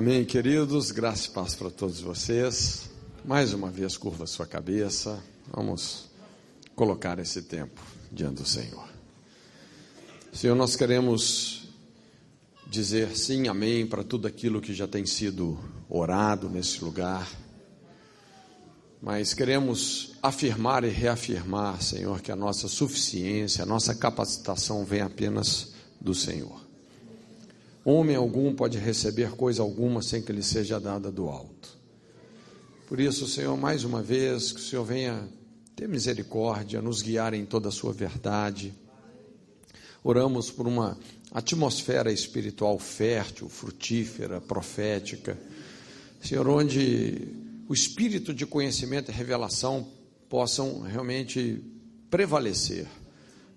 Amém, queridos. Graça e paz para todos vocês. Mais uma vez, curva sua cabeça. Vamos colocar esse tempo diante do Senhor. Senhor, nós queremos dizer sim, amém, para tudo aquilo que já tem sido orado nesse lugar. Mas queremos afirmar e reafirmar, Senhor, que a nossa suficiência, a nossa capacitação vem apenas do Senhor. Homem algum pode receber coisa alguma sem que lhe seja dada do alto. Por isso, Senhor, mais uma vez, que o Senhor venha ter misericórdia, nos guiar em toda a sua verdade. Oramos por uma atmosfera espiritual fértil, frutífera, profética. Senhor, onde o espírito de conhecimento e revelação possam realmente prevalecer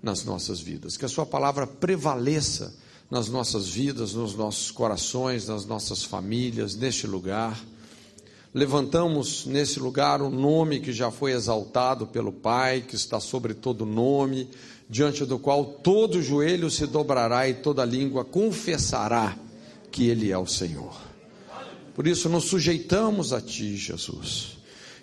nas nossas vidas. Que a Sua palavra prevaleça nas nossas vidas, nos nossos corações, nas nossas famílias, neste lugar. Levantamos nesse lugar o nome que já foi exaltado pelo Pai, que está sobre todo nome, diante do qual todo joelho se dobrará e toda língua confessará que Ele é o Senhor. Por isso nos sujeitamos a Ti, Jesus.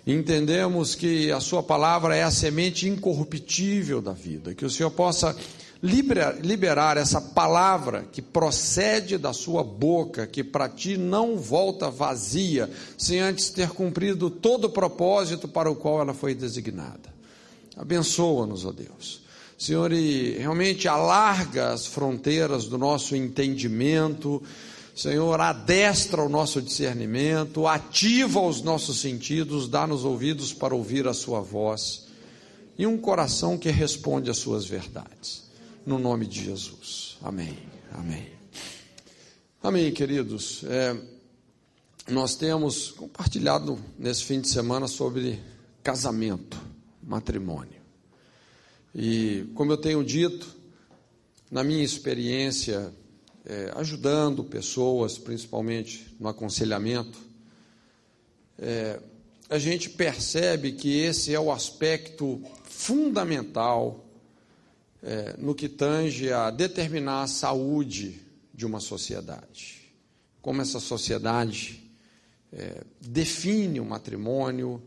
Entendemos que a Sua palavra é a semente incorruptível da vida, que o Senhor possa liberar essa palavra que procede da sua boca, que para ti não volta vazia, sem antes ter cumprido todo o propósito para o qual ela foi designada. Abençoa-nos, ó Deus. Senhor, e realmente alarga as fronteiras do nosso entendimento, Senhor, adestra o nosso discernimento, ativa os nossos sentidos, dá-nos ouvidos para ouvir a Sua voz e um coração que responde às Suas verdades no nome de Jesus. Amém. Amém. Amém, queridos. É, nós temos compartilhado nesse fim de semana sobre casamento, matrimônio. E, como eu tenho dito, na minha experiência, é, ajudando pessoas, principalmente no aconselhamento, é, a gente percebe que esse é o aspecto fundamental é, no que tange a determinar a saúde de uma sociedade. Como essa sociedade é, define o matrimônio,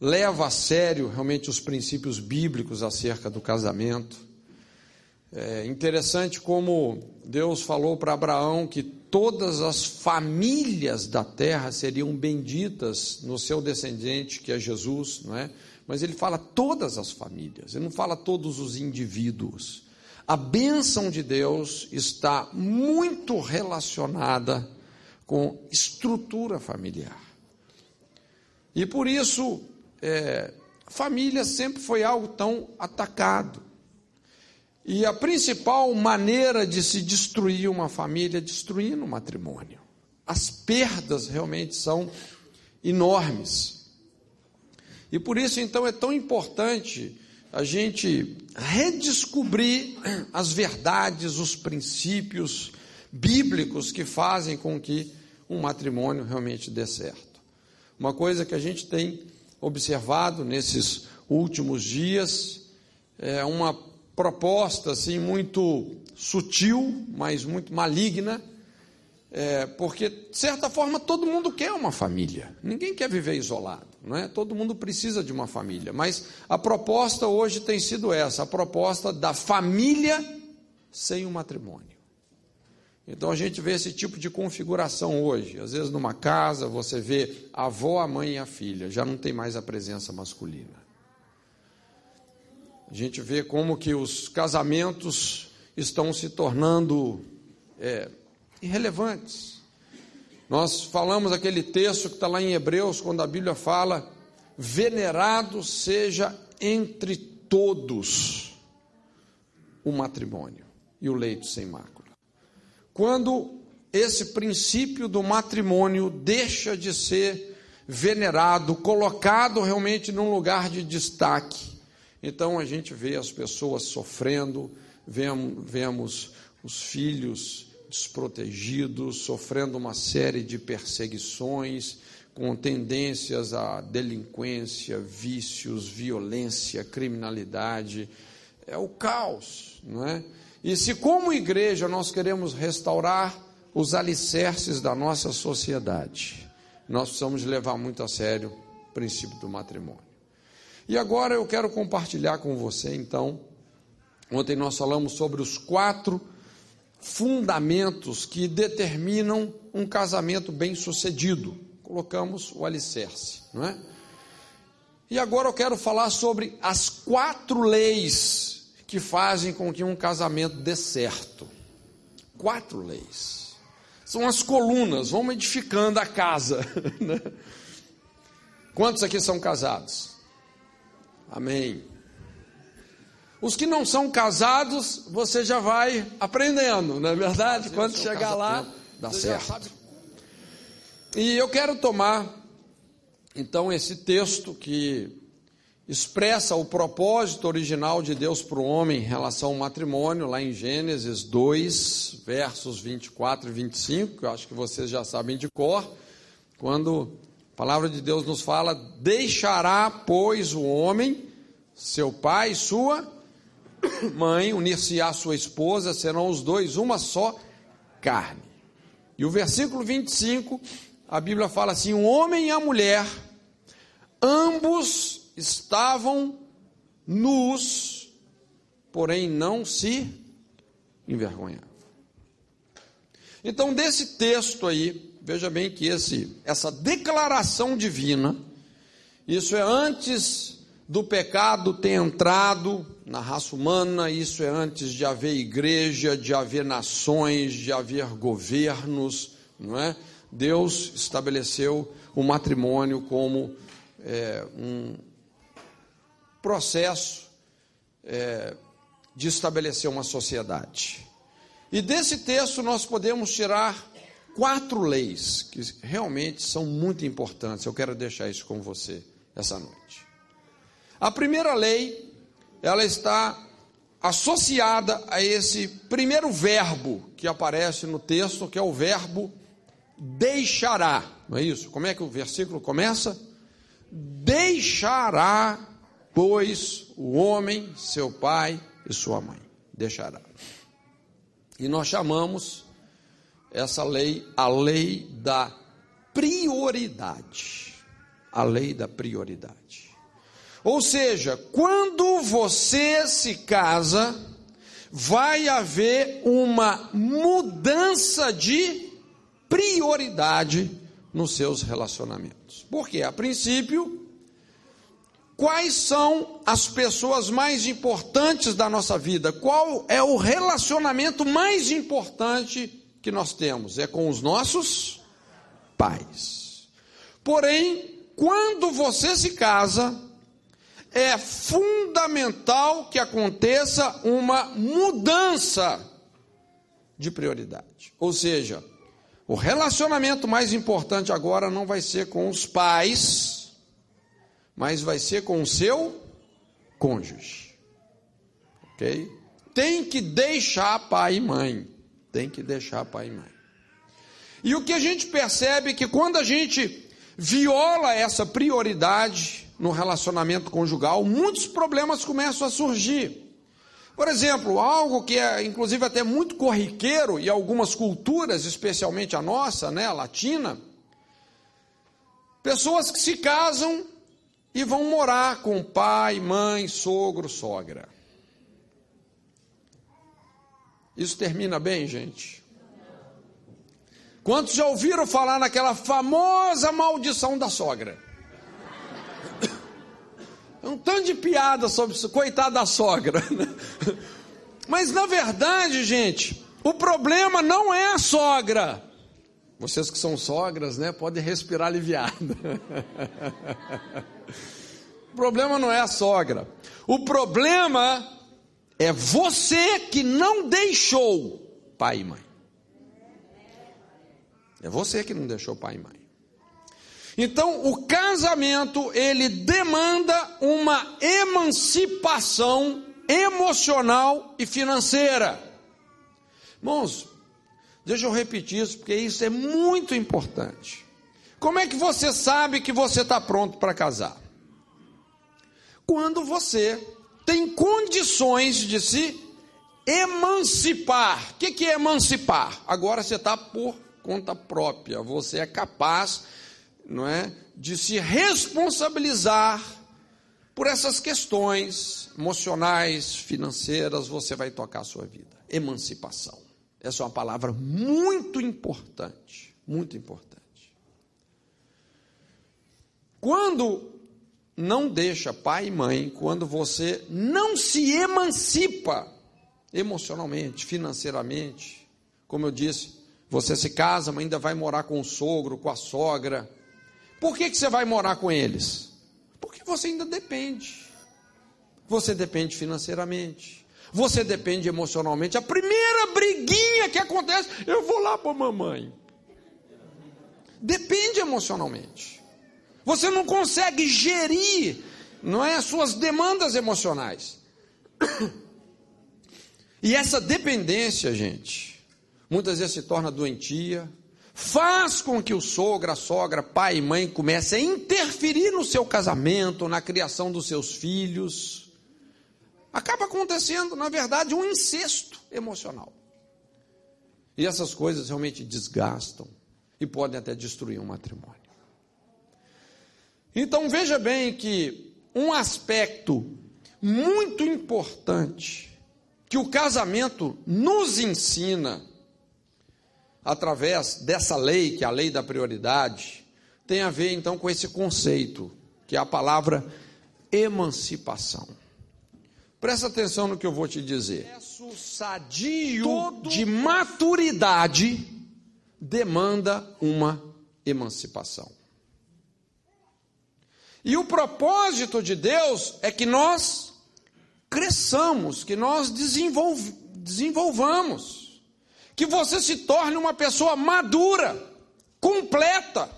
leva a sério realmente os princípios bíblicos acerca do casamento. É interessante como Deus falou para Abraão que todas as famílias da terra seriam benditas no seu descendente, que é Jesus, não é? Mas ele fala todas as famílias, ele não fala todos os indivíduos. A bênção de Deus está muito relacionada com estrutura familiar. E por isso, é, família sempre foi algo tão atacado. E a principal maneira de se destruir uma família é destruindo o matrimônio. As perdas realmente são enormes. E por isso, então, é tão importante a gente redescobrir as verdades, os princípios bíblicos que fazem com que um matrimônio realmente dê certo. Uma coisa que a gente tem observado nesses últimos dias é uma proposta assim muito sutil, mas muito maligna, é, porque de certa forma todo mundo quer uma família, ninguém quer viver isolado é? Todo mundo precisa de uma família, mas a proposta hoje tem sido essa, a proposta da família sem o matrimônio. Então a gente vê esse tipo de configuração hoje. Às vezes numa casa você vê a avó, a mãe e a filha, já não tem mais a presença masculina. A gente vê como que os casamentos estão se tornando é, irrelevantes. Nós falamos aquele texto que está lá em Hebreus, quando a Bíblia fala: venerado seja entre todos o matrimônio e o leito sem mácula. Quando esse princípio do matrimônio deixa de ser venerado, colocado realmente num lugar de destaque, então a gente vê as pessoas sofrendo, vemos, vemos os filhos desprotegidos, sofrendo uma série de perseguições, com tendências à delinquência, vícios, violência, criminalidade. É o caos, não é? E se, como igreja, nós queremos restaurar os alicerces da nossa sociedade. Nós precisamos levar muito a sério o princípio do matrimônio. E agora eu quero compartilhar com você, então. Ontem nós falamos sobre os quatro fundamentos que determinam um casamento bem-sucedido. Colocamos o alicerce, não é? E agora eu quero falar sobre as quatro leis que fazem com que um casamento dê certo. Quatro leis. São as colunas, vamos edificando a casa. Né? Quantos aqui são casados? Amém. Os que não são casados, você já vai aprendendo, não é verdade? Quando chegar lá, dá certo. E eu quero tomar, então, esse texto que expressa o propósito original de Deus para o homem em relação ao matrimônio, lá em Gênesis 2, versos 24 e 25, que eu acho que vocês já sabem de cor, quando a palavra de Deus nos fala: Deixará, pois, o homem, seu pai e sua mãe, unir-se à sua esposa, serão os dois uma só carne. E o versículo 25, a Bíblia fala assim: o homem e a mulher, ambos estavam nus, porém não se envergonhavam. Então, desse texto aí, veja bem que esse, essa declaração divina, isso é antes do pecado ter entrado na raça humana, isso é antes de haver igreja, de haver nações, de haver governos, não é? Deus estabeleceu o matrimônio como é, um processo é, de estabelecer uma sociedade. E desse texto nós podemos tirar quatro leis que realmente são muito importantes. Eu quero deixar isso com você essa noite. A primeira lei, ela está associada a esse primeiro verbo que aparece no texto, que é o verbo deixará. Não é isso? Como é que o versículo começa? Deixará, pois, o homem, seu pai e sua mãe. Deixará. E nós chamamos essa lei a lei da prioridade. A lei da prioridade. Ou seja, quando você se casa, vai haver uma mudança de prioridade nos seus relacionamentos. Porque, a princípio, quais são as pessoas mais importantes da nossa vida? Qual é o relacionamento mais importante que nós temos? É com os nossos pais. Porém, quando você se casa, é fundamental que aconteça uma mudança de prioridade. Ou seja, o relacionamento mais importante agora não vai ser com os pais, mas vai ser com o seu cônjuge. Ok? Tem que deixar pai e mãe. Tem que deixar pai e mãe. E o que a gente percebe é que quando a gente viola essa prioridade, no relacionamento conjugal, muitos problemas começam a surgir. Por exemplo, algo que é inclusive até muito corriqueiro e algumas culturas, especialmente a nossa, né, a latina, pessoas que se casam e vão morar com pai, mãe, sogro, sogra. Isso termina bem, gente? Quantos já ouviram falar naquela famosa maldição da sogra? Um tanto de piada sobre isso, coitada da sogra. Né? Mas na verdade, gente, o problema não é a sogra. Vocês que são sogras, né, podem respirar aliviado. o problema não é a sogra. O problema é você que não deixou pai e mãe. É você que não deixou pai e mãe. Então, o casamento, ele demanda uma emancipação emocional e financeira. Irmãos, deixa eu repetir isso, porque isso é muito importante. Como é que você sabe que você está pronto para casar? Quando você tem condições de se emancipar. O que, que é emancipar? Agora você está por conta própria, você é capaz, não é, de se responsabilizar por essas questões emocionais, financeiras, você vai tocar a sua vida. Emancipação. Essa é uma palavra muito importante, muito importante. Quando não deixa pai e mãe, quando você não se emancipa emocionalmente, financeiramente, como eu disse, você se casa, mas ainda vai morar com o sogro, com a sogra. Por que, que você vai morar com eles? Porque você ainda depende. Você depende financeiramente. Você depende emocionalmente. A primeira briguinha que acontece, eu vou lá para a mamãe. Depende emocionalmente. Você não consegue gerir, não é, suas demandas emocionais. E essa dependência, gente, muitas vezes se torna doentia, faz com que o sogro, a sogra, pai e mãe comecem a interferir no seu casamento, na criação dos seus filhos. Acaba acontecendo, na verdade, um incesto emocional. E essas coisas realmente desgastam e podem até destruir um matrimônio. Então veja bem que um aspecto muito importante que o casamento nos ensina, através dessa lei, que é a lei da prioridade, tem a ver então com esse conceito, que é a palavra emancipação. Presta atenção no que eu vou te dizer. O sadio Todo de maturidade demanda uma emancipação. E o propósito de Deus é que nós cresçamos, que nós desenvolv desenvolvamos, que você se torne uma pessoa madura, completa,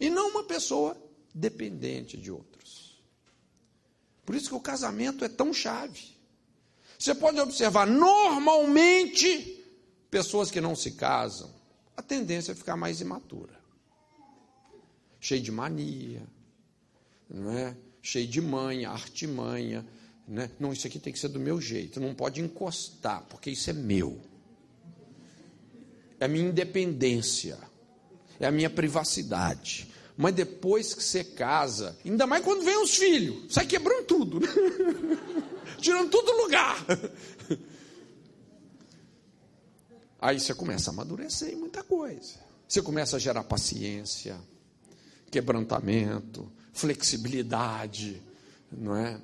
e não uma pessoa dependente de outros. Por isso que o casamento é tão chave. Você pode observar, normalmente, pessoas que não se casam, a tendência é ficar mais imatura, cheio de mania, não é? cheio de manha, artimanha, né? Não, isso aqui tem que ser do meu jeito, não pode encostar, porque isso é meu. É a minha independência, é a minha privacidade. Mas depois que você casa, ainda mais quando vem os filhos, sai quebrando tudo, tirando tudo do lugar. Aí você começa a amadurecer em muita coisa. Você começa a gerar paciência, quebrantamento, flexibilidade, não é?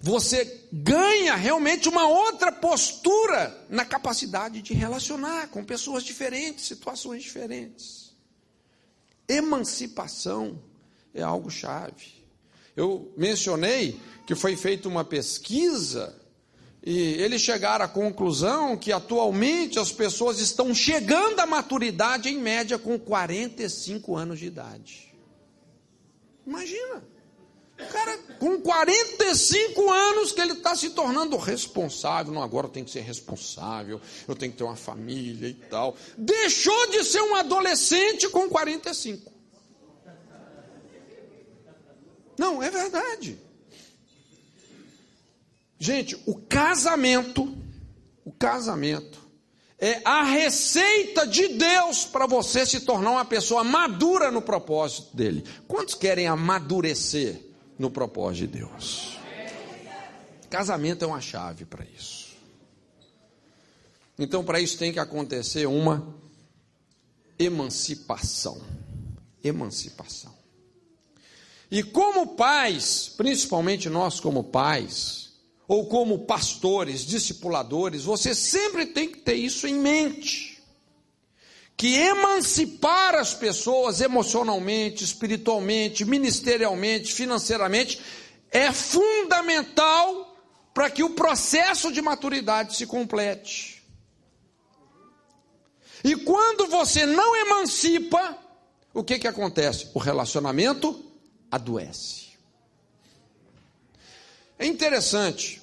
Você ganha realmente uma outra postura na capacidade de relacionar com pessoas diferentes, situações diferentes. Emancipação é algo chave. Eu mencionei que foi feita uma pesquisa e eles chegaram à conclusão que atualmente as pessoas estão chegando à maturidade em média com 45 anos de idade. Imagina. Cara, com 45 anos, que ele está se tornando responsável. Não, agora eu tenho que ser responsável, eu tenho que ter uma família e tal. Deixou de ser um adolescente com 45. Não, é verdade. Gente, o casamento, o casamento é a receita de Deus para você se tornar uma pessoa madura no propósito dele. Quantos querem amadurecer? No propósito de Deus. Casamento é uma chave para isso. Então, para isso tem que acontecer uma emancipação. Emancipação. E como pais, principalmente nós como pais, ou como pastores, discipuladores, você sempre tem que ter isso em mente que emancipar as pessoas emocionalmente, espiritualmente, ministerialmente, financeiramente, é fundamental para que o processo de maturidade se complete. E quando você não emancipa, o que, que acontece? O relacionamento adoece. É interessante,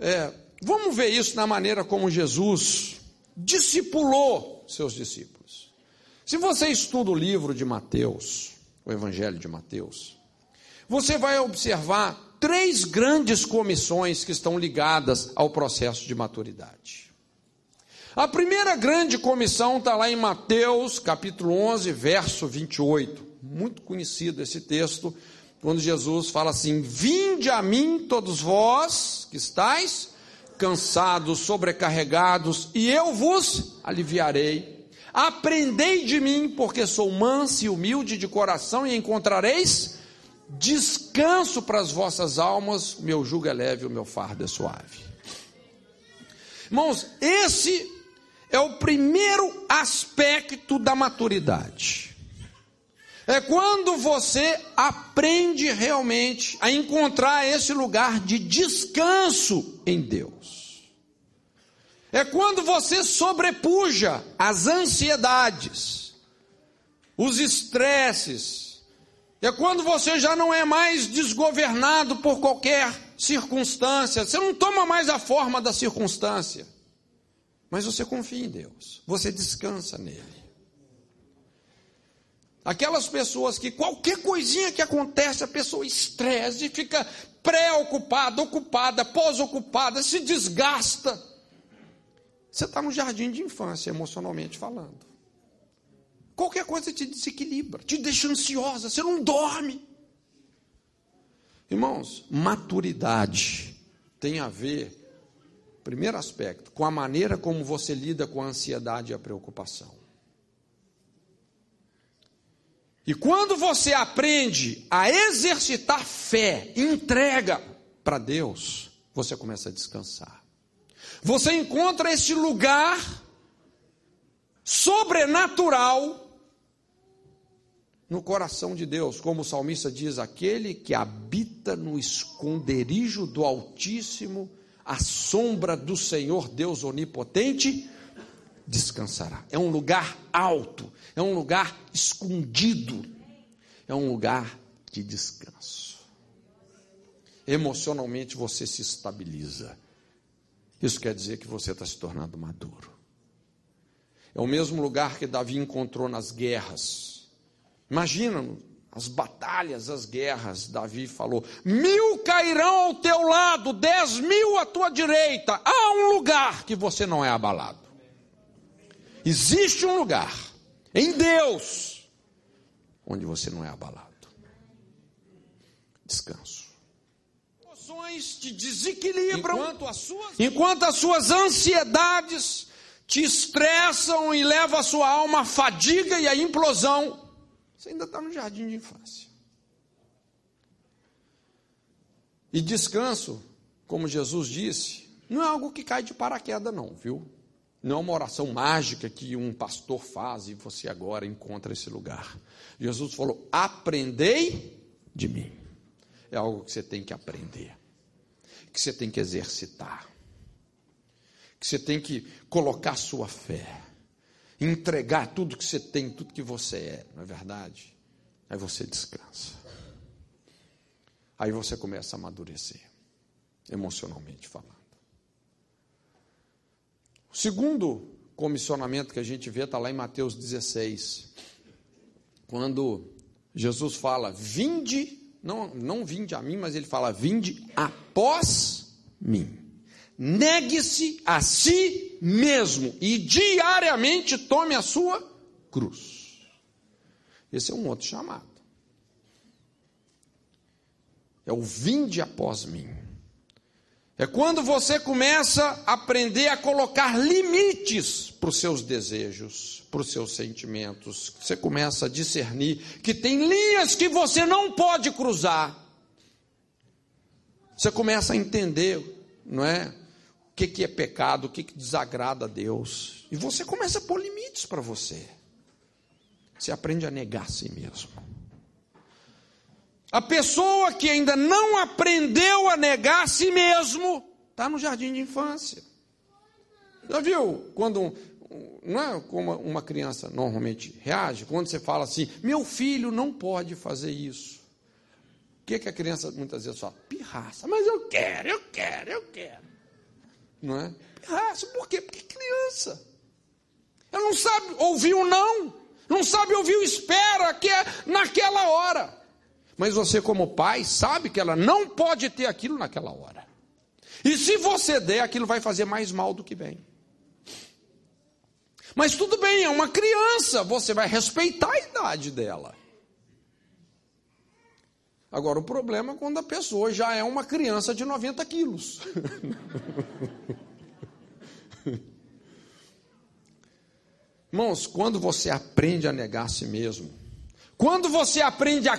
é, vamos ver isso na maneira como Jesus discipulou seus discípulos. Se você estuda o livro de Mateus, o Evangelho de Mateus, você vai observar três grandes comissões que estão ligadas ao processo de maturidade. A primeira grande comissão está lá em Mateus, capítulo 11, verso 28. Muito conhecido esse texto, quando Jesus fala assim: Vinde a mim, todos vós que estáis cansados, sobrecarregados, e eu vos aliviarei. Aprendei de mim, porque sou manso e humilde de coração, e encontrareis descanso para as vossas almas, meu jugo é leve, o meu fardo é suave. Irmãos, esse é o primeiro aspecto da maturidade. É quando você aprende realmente a encontrar esse lugar de descanso em Deus. É quando você sobrepuja as ansiedades, os estresses, é quando você já não é mais desgovernado por qualquer circunstância, você não toma mais a forma da circunstância, mas você confia em Deus, você descansa nele. Aquelas pessoas que qualquer coisinha que acontece, a pessoa estressa e fica preocupada, ocupada, pós-ocupada, se desgasta. Você está no jardim de infância, emocionalmente falando. Qualquer coisa te desequilibra, te deixa ansiosa, você não dorme. Irmãos, maturidade tem a ver, primeiro aspecto, com a maneira como você lida com a ansiedade e a preocupação. E quando você aprende a exercitar fé, entrega para Deus, você começa a descansar. Você encontra esse lugar sobrenatural no coração de Deus, como o salmista diz: aquele que habita no esconderijo do Altíssimo, a sombra do Senhor Deus Onipotente, descansará. É um lugar alto, é um lugar escondido, é um lugar de descanso. Emocionalmente você se estabiliza. Isso quer dizer que você está se tornando maduro. É o mesmo lugar que Davi encontrou nas guerras Imagina as batalhas, as guerras. Davi falou: mil cairão ao teu lado, dez mil à tua direita. Há um lugar que você não é abalado. Existe um lugar em Deus onde você não é abalado. Descanso. Emoções te desequilibram enquanto as suas, enquanto as suas ansiedades te estressam e levam a sua alma à fadiga e à implosão. Você ainda está no jardim de infância. E descanso, como Jesus disse, não é algo que cai de paraquedas, não, viu? Não é uma oração mágica que um pastor faz e você agora encontra esse lugar. Jesus falou: aprendei de mim. É algo que você tem que aprender, que você tem que exercitar, que você tem que colocar sua fé entregar tudo que você tem, tudo que você é, não é verdade? Aí você descansa. Aí você começa a amadurecer, emocionalmente falando. Segundo comissionamento que a gente vê está lá em Mateus 16, quando Jesus fala: Vinde, não, não vinde a mim, mas ele fala: Vinde após mim. Negue-se a si mesmo e diariamente tome a sua cruz. Esse é um outro chamado. É o vinde após mim. É quando você começa a aprender a colocar limites para os seus desejos, para os seus sentimentos. Você começa a discernir que tem linhas que você não pode cruzar. Você começa a entender, não é? que, que é pecado, o que, que desagrada a Deus. E você começa a pôr limites para você. Você aprende a negar a si mesmo. A pessoa que ainda não aprendeu a negar a si mesmo, está no jardim de infância. Já viu quando não é como uma criança normalmente reage, quando você fala assim, meu filho não pode fazer isso. O que, que a criança muitas vezes fala? Pirraça, mas eu quero, eu quero, eu quero. Não é? Pirraça, por quê? Porque criança. Ela não sabe ouvir o não. Não sabe ouvir o espera, que é naquela hora. Mas você, como pai, sabe que ela não pode ter aquilo naquela hora. E se você der, aquilo vai fazer mais mal do que bem. Mas tudo bem, é uma criança, você vai respeitar a idade dela. Agora, o problema é quando a pessoa já é uma criança de 90 quilos. Irmãos, quando você aprende a negar a si mesmo, quando você aprende a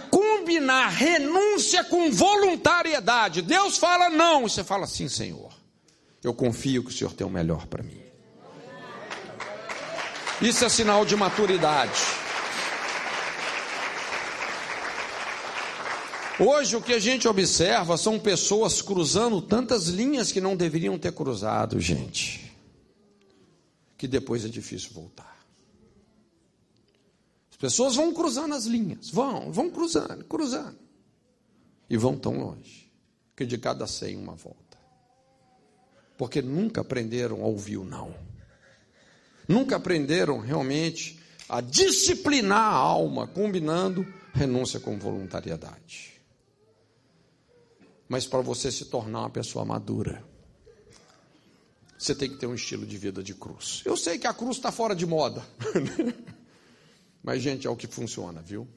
combinar renúncia com voluntariedade, Deus fala não, e você fala sim, Senhor. Eu confio que o Senhor tem o melhor para mim. Isso é sinal de maturidade. Hoje o que a gente observa são pessoas cruzando tantas linhas que não deveriam ter cruzado, gente. Que depois é difícil voltar. As pessoas vão cruzando as linhas, vão, vão cruzando, cruzando. E vão tão longe, que de cada cem uma volta. Porque nunca aprenderam a ouvir o não. Nunca aprenderam realmente a disciplinar a alma, combinando renúncia com voluntariedade. Mas para você se tornar uma pessoa madura, você tem que ter um estilo de vida de cruz. Eu sei que a cruz está fora de moda. Mas, gente, é o que funciona, viu?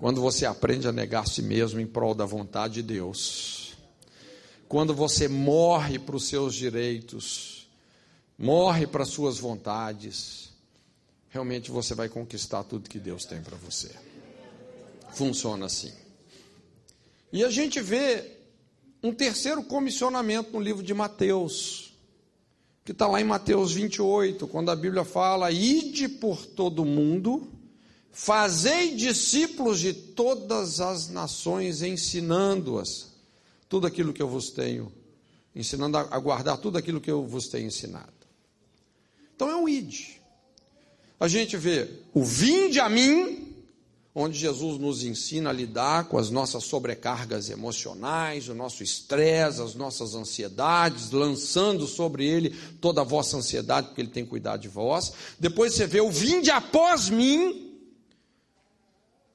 Quando você aprende a negar a si mesmo em prol da vontade de Deus, quando você morre para os seus direitos, morre para as suas vontades, realmente você vai conquistar tudo que Deus tem para você. Funciona assim. E a gente vê um terceiro comissionamento no livro de Mateus, que está lá em Mateus 28, quando a Bíblia fala: Ide por todo mundo, fazei discípulos de todas as nações, ensinando-as tudo aquilo que eu vos tenho, ensinando a guardar tudo aquilo que eu vos tenho ensinado. Então é um ide. A gente vê o vinde a mim, onde Jesus nos ensina a lidar com as nossas sobrecargas emocionais, o nosso estresse, as nossas ansiedades, lançando sobre ele toda a vossa ansiedade, porque ele tem cuidado de vós. Depois você vê o vinde após mim,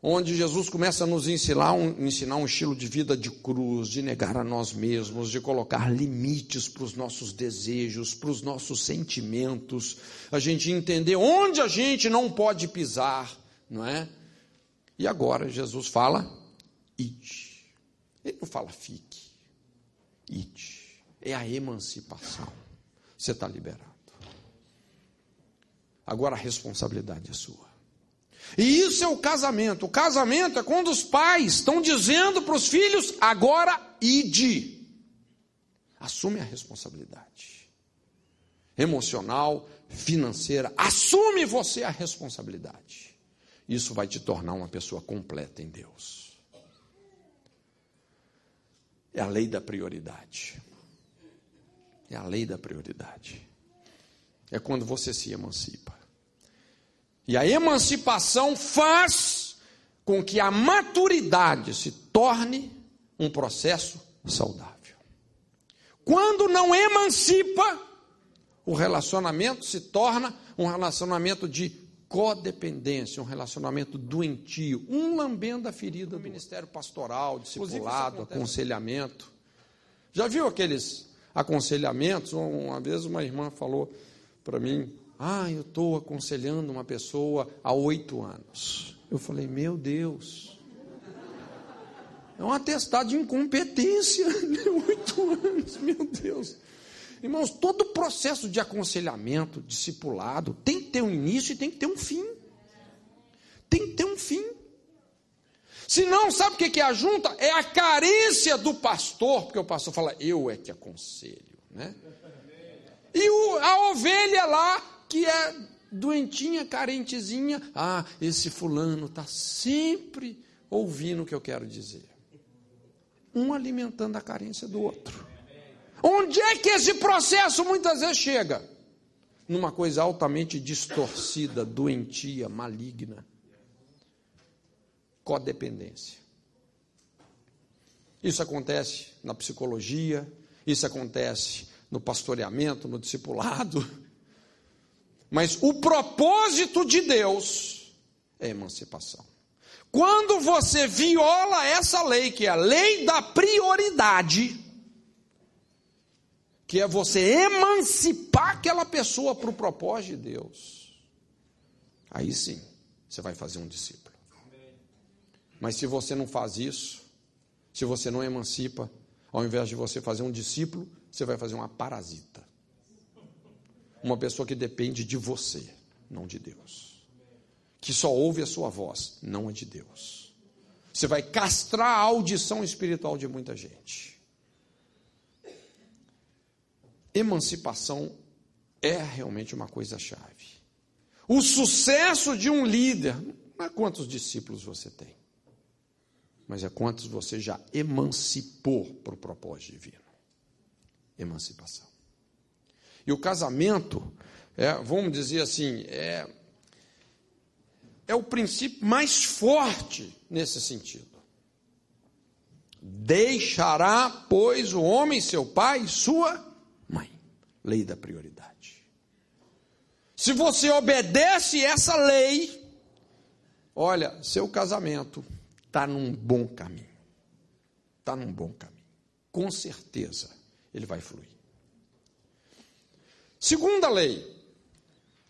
onde Jesus começa a nos ensinar um, ensinar um estilo de vida de cruz, de negar a nós mesmos, de colocar limites para os nossos desejos, para os nossos sentimentos, a gente entender onde a gente não pode pisar, não é? E agora Jesus fala, ide. Ele não fala fique. Ide. É a emancipação. Você está liberado. Agora a responsabilidade é sua. E isso é o casamento. O casamento é quando os pais estão dizendo para os filhos: agora ide. Assume a responsabilidade. Emocional, financeira. Assume você a responsabilidade. Isso vai te tornar uma pessoa completa em Deus. É a lei da prioridade. É a lei da prioridade. É quando você se emancipa. E a emancipação faz com que a maturidade se torne um processo saudável. Quando não emancipa, o relacionamento se torna um relacionamento de codependência, um relacionamento doentio, um lambendo a ferida do ministério pastoral, discipulado, aconselhamento. Já viu aqueles aconselhamentos? Uma vez uma irmã falou para mim: Ah, eu estou aconselhando uma pessoa há oito anos. Eu falei: Meu Deus. É um atestado de incompetência. Oito anos, meu Deus. Irmãos, todo processo de aconselhamento, discipulado, tem que ter um início e tem que ter um fim. Tem que ter um fim. Se não, sabe o que é a junta? É a carência do pastor, porque o pastor fala, eu é que aconselho. Né? E o, a ovelha lá, que é doentinha, carentezinha, ah, esse fulano está sempre ouvindo o que eu quero dizer. Um alimentando a carência do outro. Onde é que esse processo muitas vezes chega? Numa coisa altamente distorcida, doentia, maligna. Codependência. Isso acontece na psicologia, isso acontece no pastoreamento, no discipulado. Mas o propósito de Deus é emancipação. Quando você viola essa lei, que é a lei da prioridade, que é você emancipar aquela pessoa para o propósito de Deus, aí sim você vai fazer um discípulo. Mas se você não faz isso, se você não emancipa, ao invés de você fazer um discípulo, você vai fazer uma parasita. Uma pessoa que depende de você, não de Deus que só ouve a sua voz, não a de Deus. Você vai castrar a audição espiritual de muita gente. Emancipação é realmente uma coisa chave. O sucesso de um líder não é quantos discípulos você tem, mas é quantos você já emancipou para o propósito divino. Emancipação. E o casamento, é, vamos dizer assim, é é o princípio mais forte nesse sentido. Deixará, pois, o homem seu pai sua. Lei da prioridade. Se você obedece essa lei, olha, seu casamento está num bom caminho. Está num bom caminho. Com certeza ele vai fluir. Segunda lei,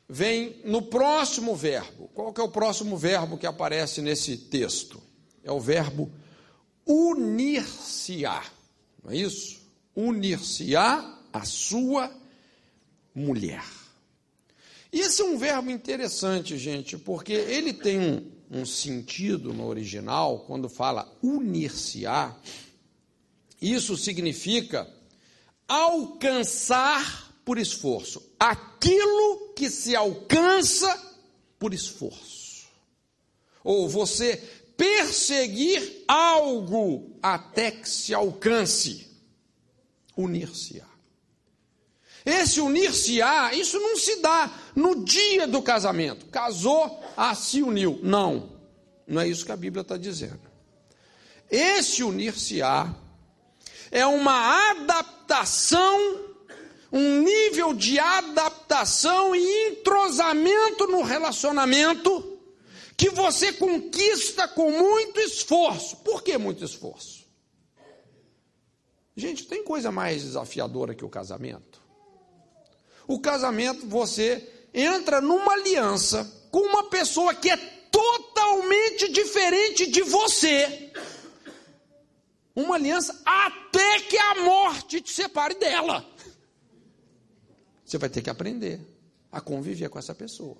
vem no próximo verbo. Qual que é o próximo verbo que aparece nesse texto? É o verbo unir-se-á. Não é isso? Unir-se-á a sua mulher. E esse é um verbo interessante, gente, porque ele tem um, um sentido no original, quando fala unir-se-á, isso significa alcançar por esforço. Aquilo que se alcança por esforço. Ou você perseguir algo até que se alcance. Unir-se-á. Esse unir-se-á, isso não se dá no dia do casamento. Casou, ah, se uniu. Não, não é isso que a Bíblia está dizendo. Esse unir-se-á é uma adaptação um nível de adaptação e entrosamento no relacionamento que você conquista com muito esforço. Por que muito esforço? Gente, tem coisa mais desafiadora que o casamento? O casamento, você entra numa aliança com uma pessoa que é totalmente diferente de você. Uma aliança até que a morte te separe dela. Você vai ter que aprender a conviver com essa pessoa.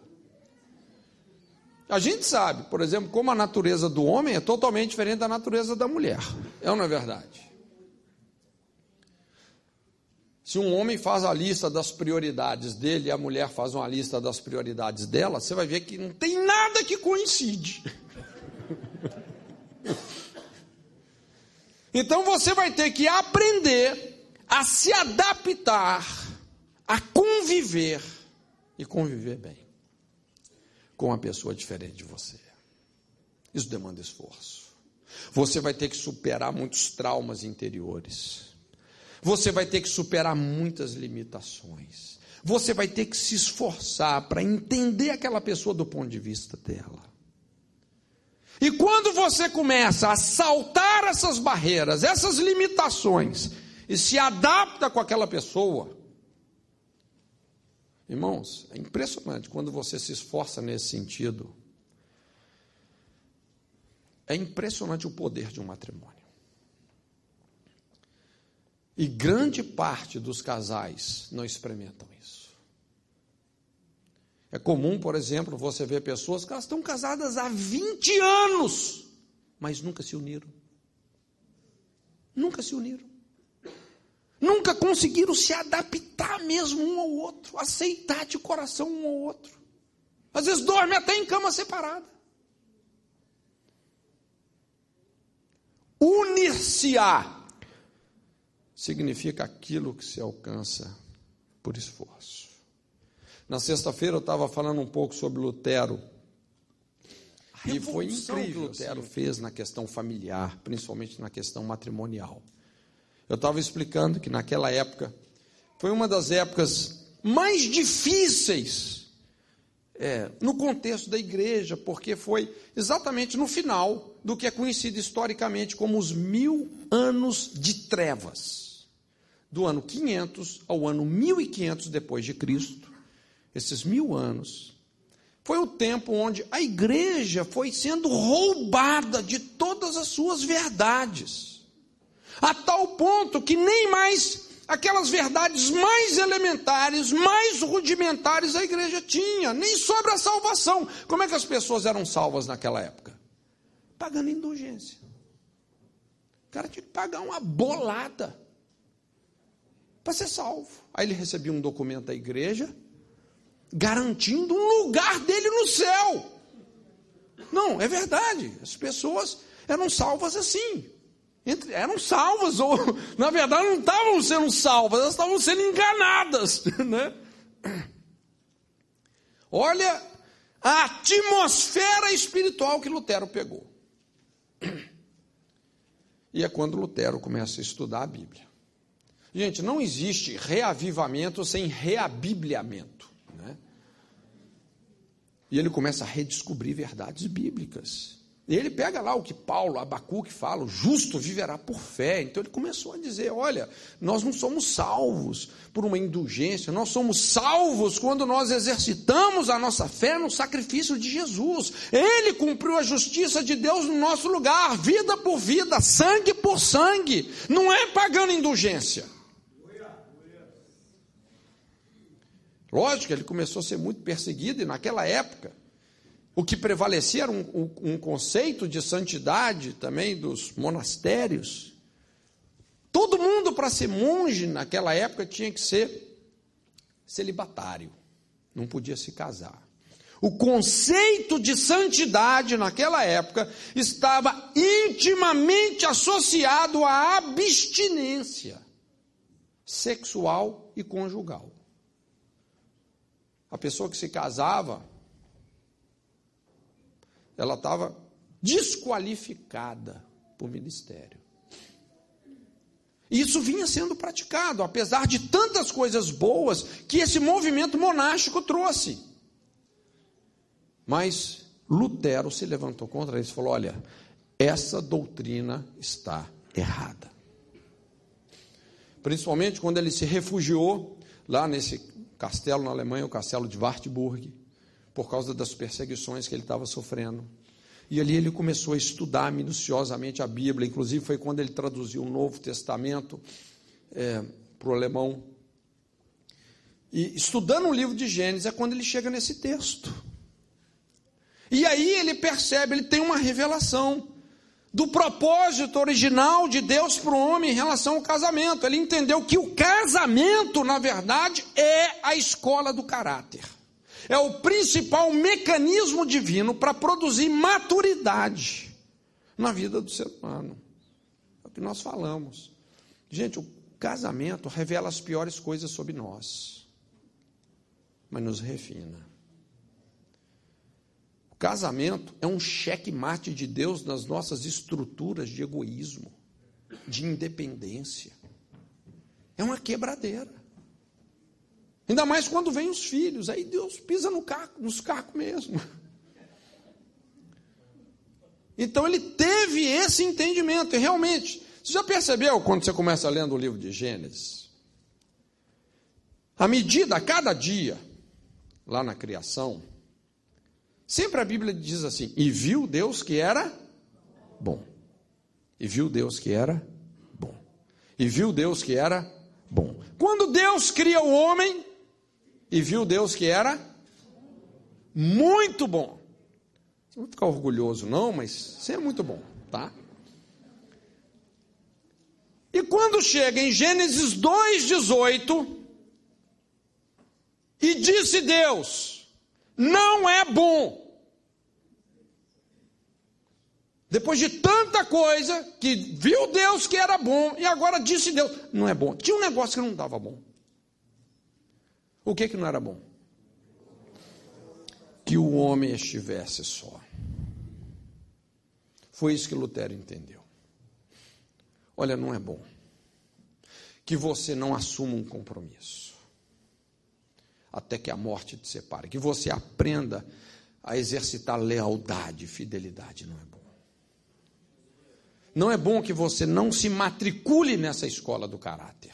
A gente sabe, por exemplo, como a natureza do homem é totalmente diferente da natureza da mulher. É ou não é verdade? Se um homem faz a lista das prioridades dele e a mulher faz uma lista das prioridades dela, você vai ver que não tem nada que coincide. Então você vai ter que aprender a se adaptar a conviver e conviver bem com uma pessoa diferente de você. Isso demanda esforço. Você vai ter que superar muitos traumas interiores. Você vai ter que superar muitas limitações. Você vai ter que se esforçar para entender aquela pessoa do ponto de vista dela. E quando você começa a saltar essas barreiras, essas limitações, e se adapta com aquela pessoa, Irmãos, é impressionante quando você se esforça nesse sentido. É impressionante o poder de um matrimônio. E grande parte dos casais não experimentam isso. É comum, por exemplo, você ver pessoas que elas estão casadas há 20 anos, mas nunca se uniram. Nunca se uniram. Nunca conseguiram se adaptar mesmo um ao outro, aceitar de coração um ao outro. Às vezes dorme até em cama separada. Unir-se-á significa aquilo que se alcança por esforço. Na sexta-feira eu estava falando um pouco sobre Lutero. E foi incrível o que Lutero fez na questão familiar, principalmente na questão matrimonial. Eu estava explicando que naquela época foi uma das épocas mais difíceis é, no contexto da igreja, porque foi exatamente no final do que é conhecido historicamente como os mil anos de trevas, do ano 500 ao ano 1500 depois de Cristo. Esses mil anos foi o tempo onde a igreja foi sendo roubada de todas as suas verdades, a tal ponto que nem mais aquelas verdades mais elementares, mais rudimentares a igreja tinha, nem sobre a salvação. Como é que as pessoas eram salvas naquela época? Pagando indulgência. O cara tinha que pagar uma bolada para ser salvo. Aí ele recebia um documento da igreja garantindo um lugar dele no céu. Não, é verdade. As pessoas eram salvas assim. Entre, eram salvas, ou na verdade não estavam sendo salvas, elas estavam sendo enganadas. Né? Olha a atmosfera espiritual que Lutero pegou. E é quando Lutero começa a estudar a Bíblia. Gente, não existe reavivamento sem reabibliamento. Né? E ele começa a redescobrir verdades bíblicas. E ele pega lá o que Paulo, Abacuque fala, o justo viverá por fé. Então ele começou a dizer: olha, nós não somos salvos por uma indulgência, nós somos salvos quando nós exercitamos a nossa fé no sacrifício de Jesus. Ele cumpriu a justiça de Deus no nosso lugar, vida por vida, sangue por sangue. Não é pagando indulgência. Lógico, ele começou a ser muito perseguido, e naquela época, o que prevalecia era um, um, um conceito de santidade também dos monastérios. Todo mundo, para ser monge naquela época, tinha que ser celibatário, não podia se casar. O conceito de santidade naquela época estava intimamente associado à abstinência sexual e conjugal. A pessoa que se casava ela estava desqualificada o ministério. Isso vinha sendo praticado, apesar de tantas coisas boas que esse movimento monástico trouxe. Mas Lutero se levantou contra isso e falou: olha, essa doutrina está errada. Principalmente quando ele se refugiou lá nesse castelo na Alemanha, o castelo de Wartburg por causa das perseguições que ele estava sofrendo. E ali ele começou a estudar minuciosamente a Bíblia, inclusive foi quando ele traduziu o Novo Testamento é, para o alemão. E estudando o livro de Gênesis é quando ele chega nesse texto. E aí ele percebe, ele tem uma revelação do propósito original de Deus para o homem em relação ao casamento. Ele entendeu que o casamento, na verdade, é a escola do caráter é o principal mecanismo divino para produzir maturidade na vida do ser humano. É o que nós falamos. Gente, o casamento revela as piores coisas sobre nós, mas nos refina. Casamento é um cheque-mate de Deus nas nossas estruturas de egoísmo, de independência. É uma quebradeira. Ainda mais quando vem os filhos, aí Deus pisa no caco, nos cacos mesmo. Então ele teve esse entendimento, e realmente, você já percebeu quando você começa lendo o livro de Gênesis? À medida, a cada dia, lá na criação, sempre a Bíblia diz assim: e viu Deus que era bom. E viu Deus que era bom. E viu Deus que era bom. Quando Deus cria o homem, e viu Deus que era muito bom. Você não vai ficar orgulhoso, não, mas isso é muito bom, tá? E quando chega em Gênesis 2,18, e disse Deus: não é bom. Depois de tanta coisa, que viu Deus que era bom, e agora disse Deus: não é bom. Tinha um negócio que não estava bom. O que que não era bom? Que o homem estivesse só. Foi isso que Lutero entendeu. Olha, não é bom que você não assuma um compromisso. até que a morte te separe. Que você aprenda a exercitar lealdade, fidelidade. Não é bom. Não é bom que você não se matricule nessa escola do caráter.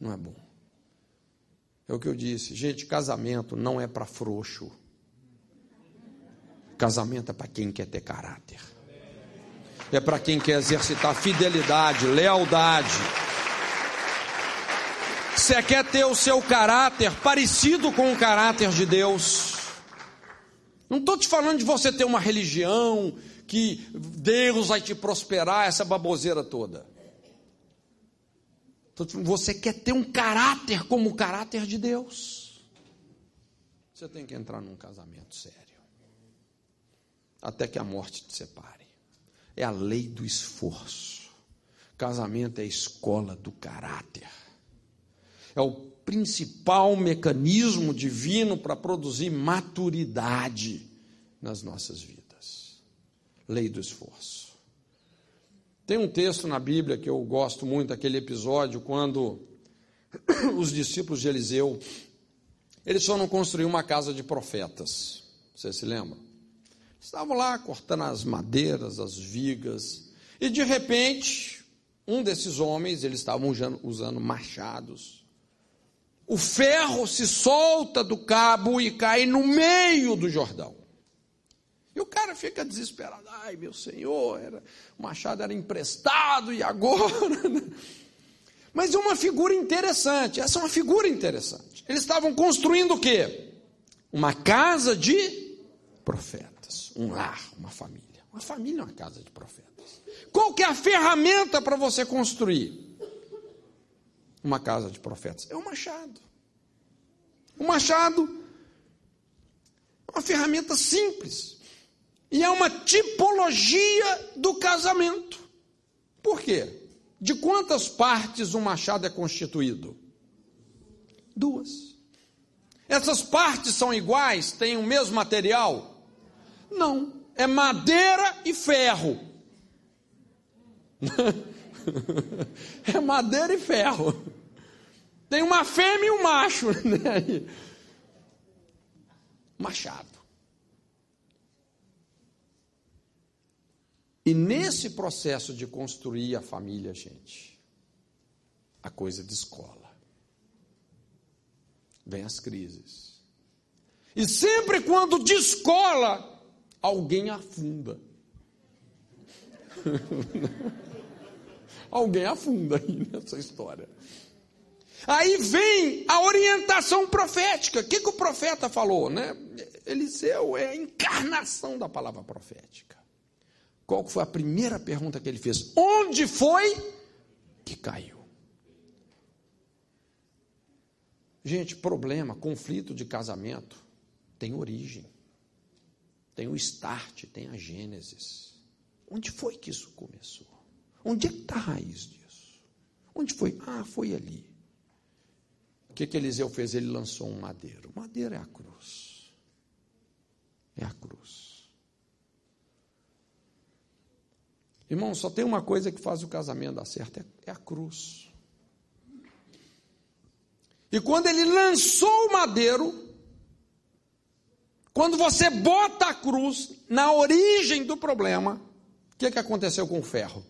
Não é bom. É o que eu disse, gente, casamento não é para frouxo. Casamento é para quem quer ter caráter. É para quem quer exercitar fidelidade, lealdade. Você quer ter o seu caráter parecido com o caráter de Deus. Não estou te falando de você ter uma religião que Deus vai te prosperar, essa baboseira toda. Você quer ter um caráter como o caráter de Deus. Você tem que entrar num casamento sério. Até que a morte te separe. É a lei do esforço. Casamento é a escola do caráter. É o principal mecanismo divino para produzir maturidade nas nossas vidas. Lei do esforço. Tem um texto na Bíblia que eu gosto muito, aquele episódio quando os discípulos de Eliseu, eles foram construir uma casa de profetas. Você se lembra? Estavam lá cortando as madeiras, as vigas, e de repente, um desses homens, eles estavam usando, usando machados. O ferro se solta do cabo e cai no meio do Jordão. E o cara fica desesperado. Ai, meu senhor, era, o machado era emprestado e agora. Mas é uma figura interessante. Essa é uma figura interessante. Eles estavam construindo o quê? Uma casa de profetas. Um lar, uma família. Uma família é uma casa de profetas. Qual que é a ferramenta para você construir uma casa de profetas? É o machado. O machado é uma ferramenta simples. E é uma tipologia do casamento. Por quê? De quantas partes o machado é constituído? Duas. Essas partes são iguais? Têm o mesmo material? Não. É madeira e ferro. é madeira e ferro. Tem uma fêmea e um macho. Né? Machado. E nesse processo de construir a família, gente, a coisa descola. Vem as crises. E sempre quando descola, alguém afunda. alguém afunda aí nessa história. Aí vem a orientação profética. O que, que o profeta falou? Né? Eliseu é a encarnação da palavra profética. Qual foi a primeira pergunta que ele fez? Onde foi que caiu? Gente, problema, conflito de casamento tem origem, tem o start, tem a gênesis. Onde foi que isso começou? Onde é que está a raiz disso? Onde foi? Ah, foi ali. O que, que Eliseu fez? Ele lançou um madeiro. Madeiro é a cruz. É a cruz. Irmão, só tem uma coisa que faz o casamento dar certo: é, é a cruz. E quando ele lançou o madeiro, quando você bota a cruz na origem do problema, o que, que aconteceu com o ferro?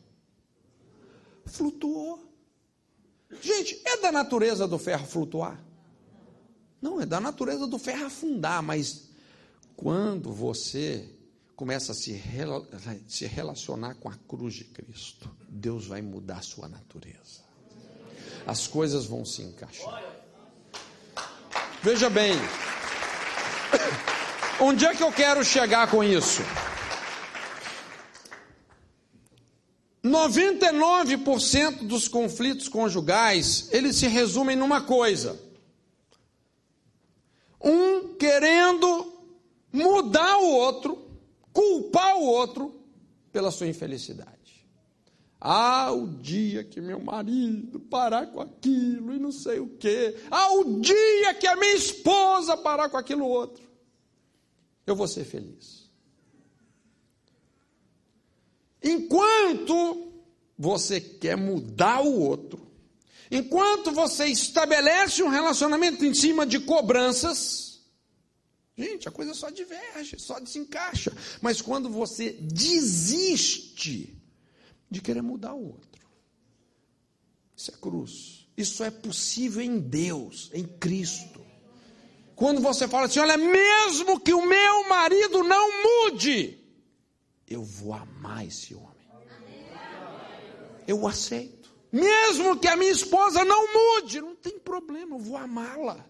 Flutuou. Gente, é da natureza do ferro flutuar? Não, é da natureza do ferro afundar, mas quando você começa a se, se relacionar com a cruz de Cristo, Deus vai mudar a sua natureza. As coisas vão se encaixar. Veja bem, onde é que eu quero chegar com isso? 99% dos conflitos conjugais, eles se resumem numa coisa. Um querendo mudar o outro culpar o outro pela sua infelicidade. Ah, o dia que meu marido parar com aquilo e não sei o quê. Ah, o dia que a minha esposa parar com aquilo outro. Eu vou ser feliz. Enquanto você quer mudar o outro, Enquanto você estabelece um relacionamento em cima de cobranças, gente, a coisa só diverge, só desencaixa. Mas quando você desiste de querer mudar o outro, isso é cruz. Isso é possível em Deus, em Cristo. Quando você fala assim: olha, mesmo que o meu marido não mude, eu vou amar esse homem. Eu o aceito. Mesmo que a minha esposa não mude, não tem problema, eu vou amá-la.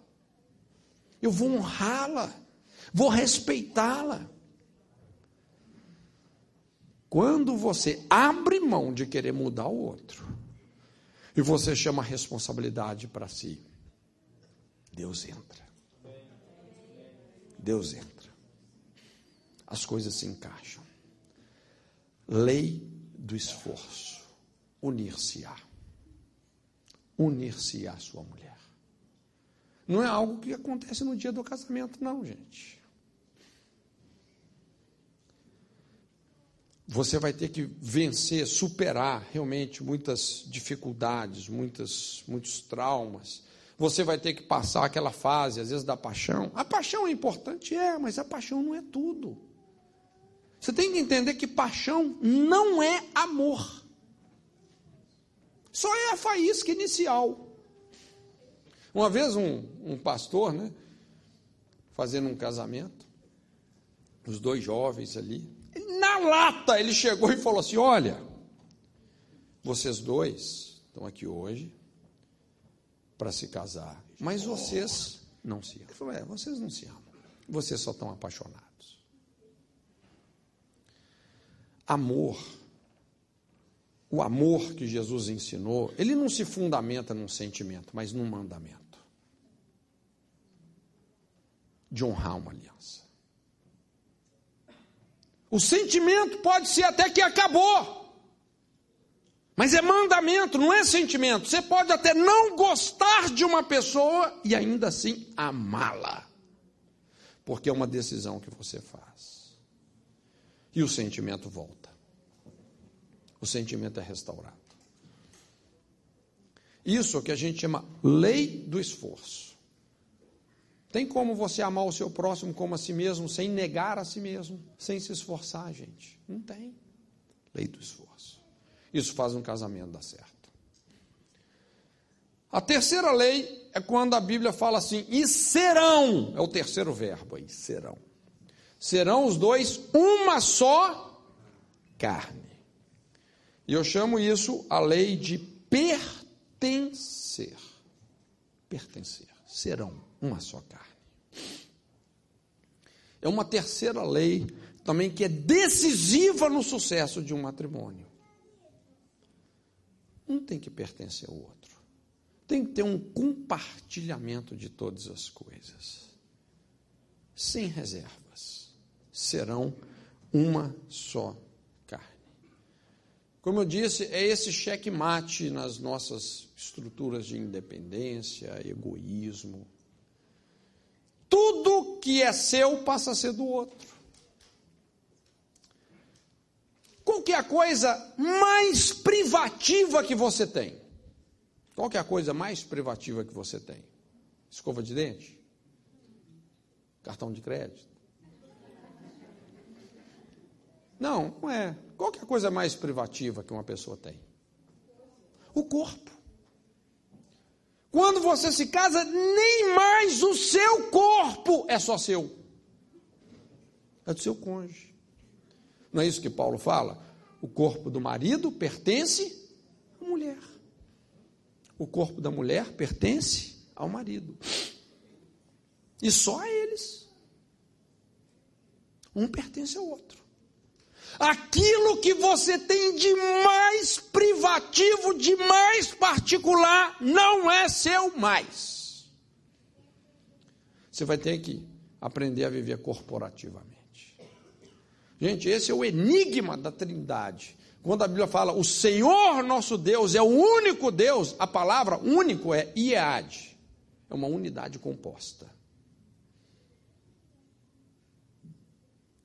Eu vou honrá-la. Vou respeitá-la. Quando você abre mão de querer mudar o outro, e você chama a responsabilidade para si, Deus entra. Deus entra. As coisas se encaixam. Lei do esforço. Unir-se-á unir-se à sua mulher. Não é algo que acontece no dia do casamento, não, gente. Você vai ter que vencer, superar realmente muitas dificuldades, muitas, muitos traumas. Você vai ter que passar aquela fase, às vezes, da paixão. A paixão é importante, é, mas a paixão não é tudo. Você tem que entender que paixão não é amor. Só é a faísca inicial. Uma vez um, um pastor, né, fazendo um casamento, os dois jovens ali, na lata ele chegou e falou assim: Olha, vocês dois estão aqui hoje para se casar, mas vocês não se amam. Ele falou: É, vocês não se amam, vocês só estão apaixonados. Amor o amor que Jesus ensinou, ele não se fundamenta num sentimento, mas num mandamento de honrar uma aliança. O sentimento pode ser até que acabou. Mas é mandamento, não é sentimento. Você pode até não gostar de uma pessoa e ainda assim amá-la. Porque é uma decisão que você faz. E o sentimento volta o sentimento é restaurado. Isso que a gente chama lei do esforço. Tem como você amar o seu próximo como a si mesmo, sem negar a si mesmo, sem se esforçar, gente? Não tem. Lei do esforço. Isso faz um casamento dar certo. A terceira lei é quando a Bíblia fala assim, e serão, é o terceiro verbo aí, serão. Serão os dois uma só carne. E eu chamo isso a lei de pertencer. Pertencer. Serão uma só carne. É uma terceira lei também que é decisiva no sucesso de um matrimônio. Um tem que pertencer ao outro. Tem que ter um compartilhamento de todas as coisas. Sem reservas. Serão uma só como eu disse, é esse checkmate nas nossas estruturas de independência, egoísmo. Tudo que é seu passa a ser do outro. Qual que é a coisa mais privativa que você tem? Qual que é a coisa mais privativa que você tem? Escova de dente? Cartão de crédito? Não, não é. Qual é a coisa mais privativa que uma pessoa tem? O corpo. Quando você se casa, nem mais o seu corpo é só seu. É do seu cônjuge. Não é isso que Paulo fala? O corpo do marido pertence à mulher. O corpo da mulher pertence ao marido. E só a eles. Um pertence ao outro. Aquilo que você tem de mais privativo, de mais particular, não é seu mais. Você vai ter que aprender a viver corporativamente. Gente, esse é o enigma da Trindade. Quando a Bíblia fala o Senhor nosso Deus é o único Deus, a palavra único é IEAD. É uma unidade composta.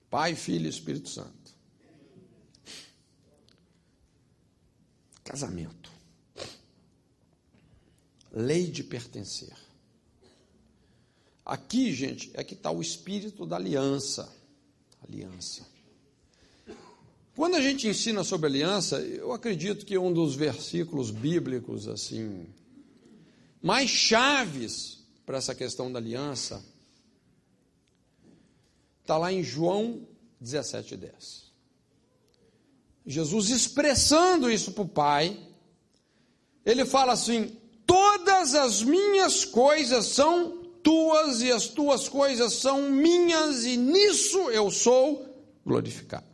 Pai, Filho e Espírito Santo. Casamento. lei de pertencer. Aqui, gente, é que está o espírito da aliança. Aliança. Quando a gente ensina sobre aliança, eu acredito que um dos versículos bíblicos assim mais chaves para essa questão da aliança está lá em João 17:10. Jesus expressando isso para o Pai, ele fala assim: Todas as minhas coisas são tuas e as tuas coisas são minhas, e nisso eu sou glorificado.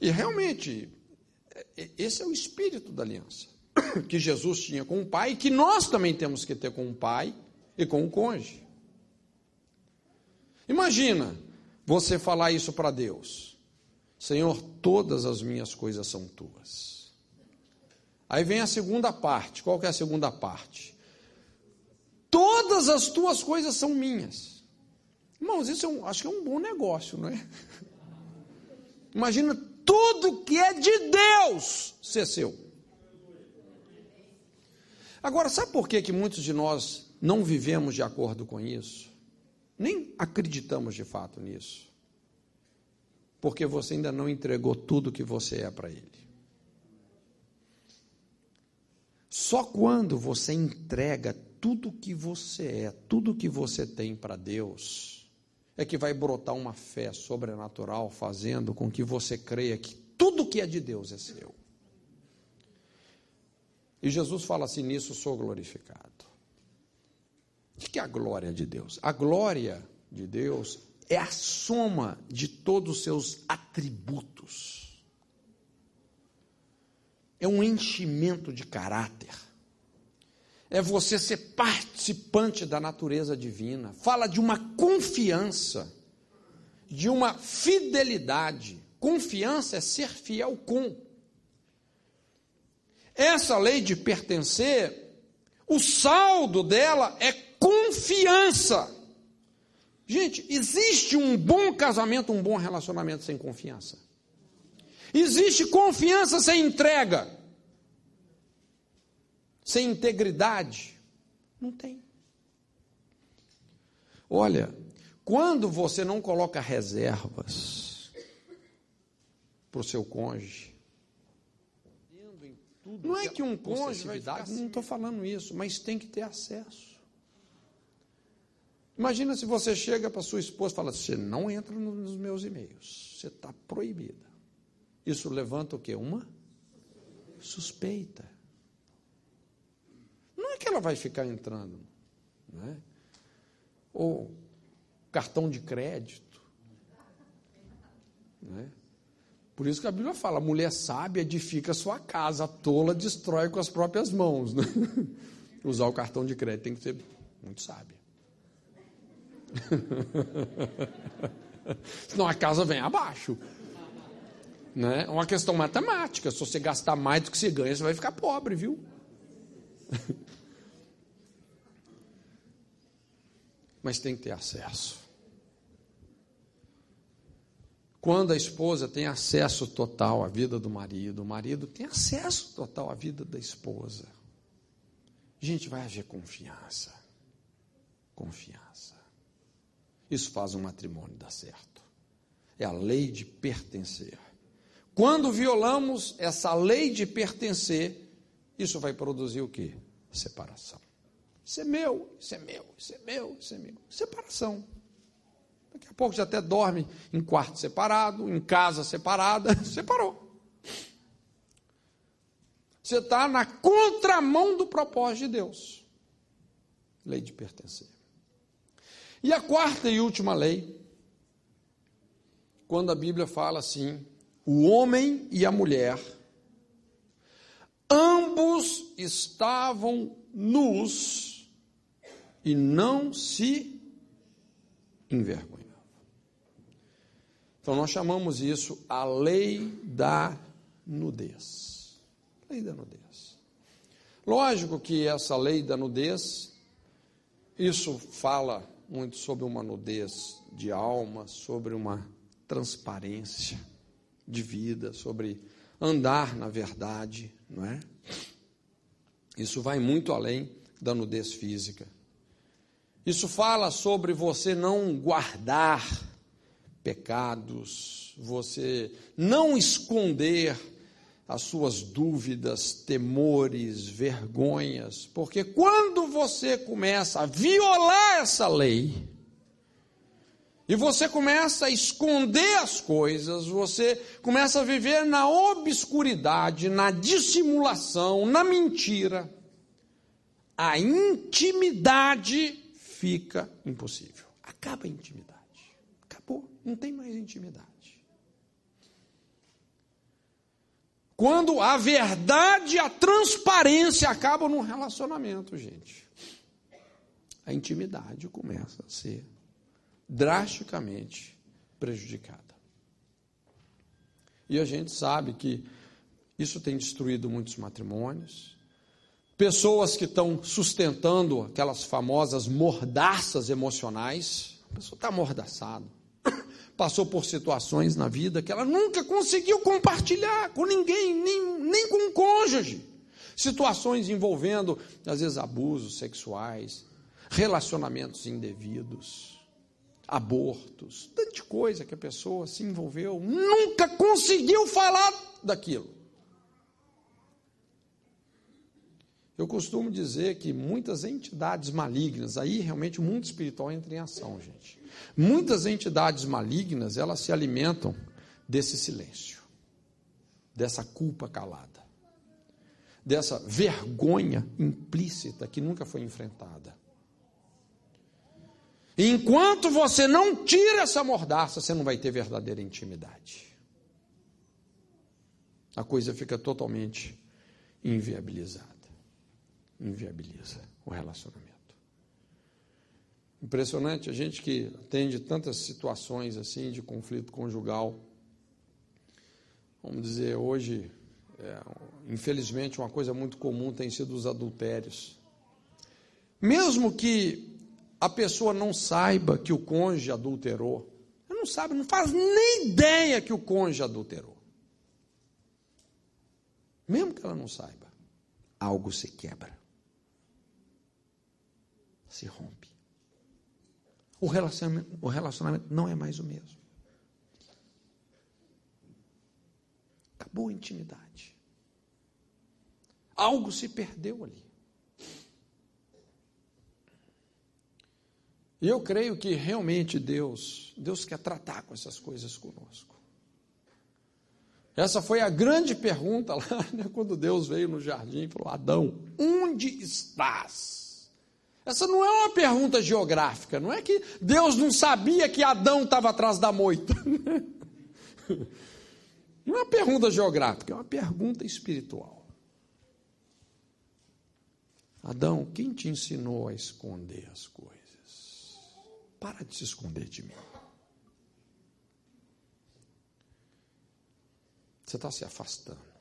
E realmente, esse é o espírito da aliança que Jesus tinha com o Pai e que nós também temos que ter com o Pai e com o cônjuge. Imagina você falar isso para Deus: Senhor, todas as minhas coisas são tuas. Aí vem a segunda parte. Qual que é a segunda parte? Todas as tuas coisas são minhas. Irmãos, isso é um, acho que é um bom negócio, não é? Imagina tudo que é de Deus ser seu. Agora, sabe por que, que muitos de nós não vivemos de acordo com isso? Nem acreditamos de fato nisso. Porque você ainda não entregou tudo que você é para Ele. Só quando você entrega tudo que você é, tudo que você tem para Deus, é que vai brotar uma fé sobrenatural, fazendo com que você creia que tudo que é de Deus é seu. E Jesus fala assim: nisso sou glorificado. O que é a glória de Deus? A glória de Deus é a soma de todos os seus atributos. É um enchimento de caráter. É você ser participante da natureza divina. Fala de uma confiança, de uma fidelidade. Confiança é ser fiel com. Essa lei de pertencer, o saldo dela é confiança. Gente, existe um bom casamento, um bom relacionamento sem confiança. Existe confiança sem entrega. Sem integridade. Não tem. Olha, quando você não coloca reservas para o seu cônjuge, não é que um cônjuge vai ficar, não estou falando isso, mas tem que ter acesso. Imagina se você chega para sua esposa e fala: Você não entra nos meus e-mails, você está proibida. Isso levanta o quê? Uma suspeita. Não é que ela vai ficar entrando, não é? Ou cartão de crédito, não é? Por isso que a Bíblia fala: mulher sábia edifica sua casa, a tola destrói com as próprias mãos. Né? Usar o cartão de crédito tem que ser muito sábia. Senão a casa vem abaixo. Né? É uma questão matemática. Se você gastar mais do que você ganha, você vai ficar pobre, viu? Mas tem que ter acesso. Quando a esposa tem acesso total à vida do marido, o marido tem acesso total à vida da esposa. Gente, vai haver confiança. Confiança. Isso faz um matrimônio dar certo. É a lei de pertencer. Quando violamos essa lei de pertencer, isso vai produzir o que? Separação. Isso é meu, isso é meu, isso é meu, isso é meu. Separação. Daqui a pouco já até dorme em quarto separado, em casa separada, separou. Você está na contramão do propósito de Deus. Lei de pertencer. E a quarta e última lei, quando a Bíblia fala assim: o homem e a mulher, ambos estavam nus e não se envergonhavam. Então nós chamamos isso a lei da nudez. Lei da nudez. Lógico que essa lei da nudez, isso fala muito sobre uma nudez de alma, sobre uma transparência de vida, sobre andar na verdade, não é? Isso vai muito além da nudez física. Isso fala sobre você não guardar pecados, você não esconder as suas dúvidas, temores, vergonhas, porque quando você começa a violar essa lei, e você começa a esconder as coisas, você começa a viver na obscuridade, na dissimulação, na mentira, a intimidade fica impossível. Acaba a intimidade. Acabou, não tem mais intimidade. Quando a verdade e a transparência acabam num relacionamento, gente, a intimidade começa a ser drasticamente prejudicada. E a gente sabe que isso tem destruído muitos matrimônios. Pessoas que estão sustentando aquelas famosas mordaças emocionais. A pessoa está amordaçada passou por situações na vida que ela nunca conseguiu compartilhar com ninguém, nem, nem com o cônjuge. Situações envolvendo, às vezes, abusos sexuais, relacionamentos indevidos, abortos, tanta coisa que a pessoa se envolveu, nunca conseguiu falar daquilo. Eu costumo dizer que muitas entidades malignas, aí realmente o mundo espiritual entra em ação, gente. Muitas entidades malignas, elas se alimentam desse silêncio, dessa culpa calada, dessa vergonha implícita que nunca foi enfrentada. Enquanto você não tira essa mordaça, você não vai ter verdadeira intimidade. A coisa fica totalmente inviabilizada. Inviabiliza o relacionamento. Impressionante, a gente que atende tantas situações assim de conflito conjugal. Vamos dizer, hoje, é, infelizmente, uma coisa muito comum tem sido os adultérios. Mesmo que a pessoa não saiba que o cônjuge adulterou, ela não sabe, não faz nem ideia que o cônjuge adulterou. Mesmo que ela não saiba, algo se quebra, se rompe o relacionamento, o relacionamento não é mais o mesmo. Acabou a intimidade. Algo se perdeu ali. E eu creio que realmente Deus, Deus quer tratar com essas coisas conosco. Essa foi a grande pergunta lá, né, quando Deus veio no jardim e falou: Adão, onde estás? Essa não é uma pergunta geográfica, não é que Deus não sabia que Adão estava atrás da moita. Não é uma pergunta geográfica, é uma pergunta espiritual. Adão, quem te ensinou a esconder as coisas? Para de se esconder de mim. Você está se afastando.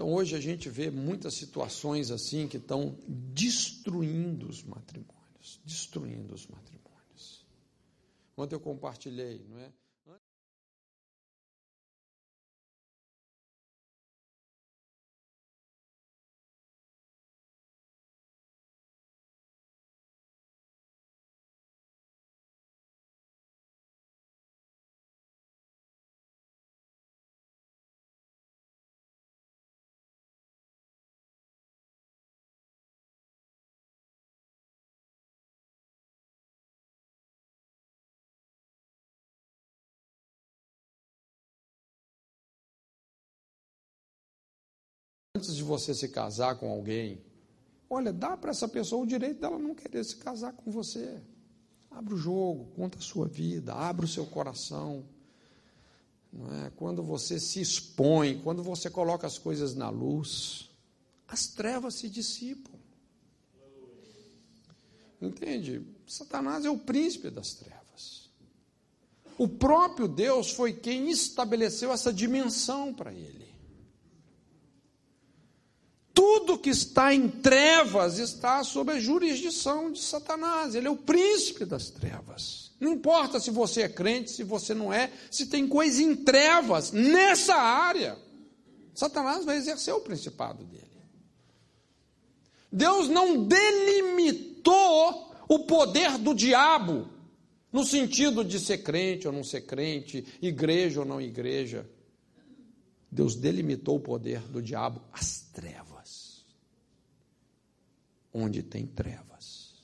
Então hoje a gente vê muitas situações assim que estão destruindo os matrimônios, destruindo os matrimônios. Ontem eu compartilhei, não é? Antes de você se casar com alguém, olha, dá para essa pessoa o direito dela não querer se casar com você. Abre o jogo, conta a sua vida, abre o seu coração. Não é? Quando você se expõe, quando você coloca as coisas na luz, as trevas se dissipam. Entende? Satanás é o príncipe das trevas. O próprio Deus foi quem estabeleceu essa dimensão para ele. Tudo que está em trevas está sob a jurisdição de Satanás. Ele é o príncipe das trevas. Não importa se você é crente, se você não é, se tem coisa em trevas nessa área. Satanás vai exercer o principado dele. Deus não delimitou o poder do diabo no sentido de ser crente ou não ser crente, igreja ou não igreja. Deus delimitou o poder do diabo às trevas. Onde tem trevas,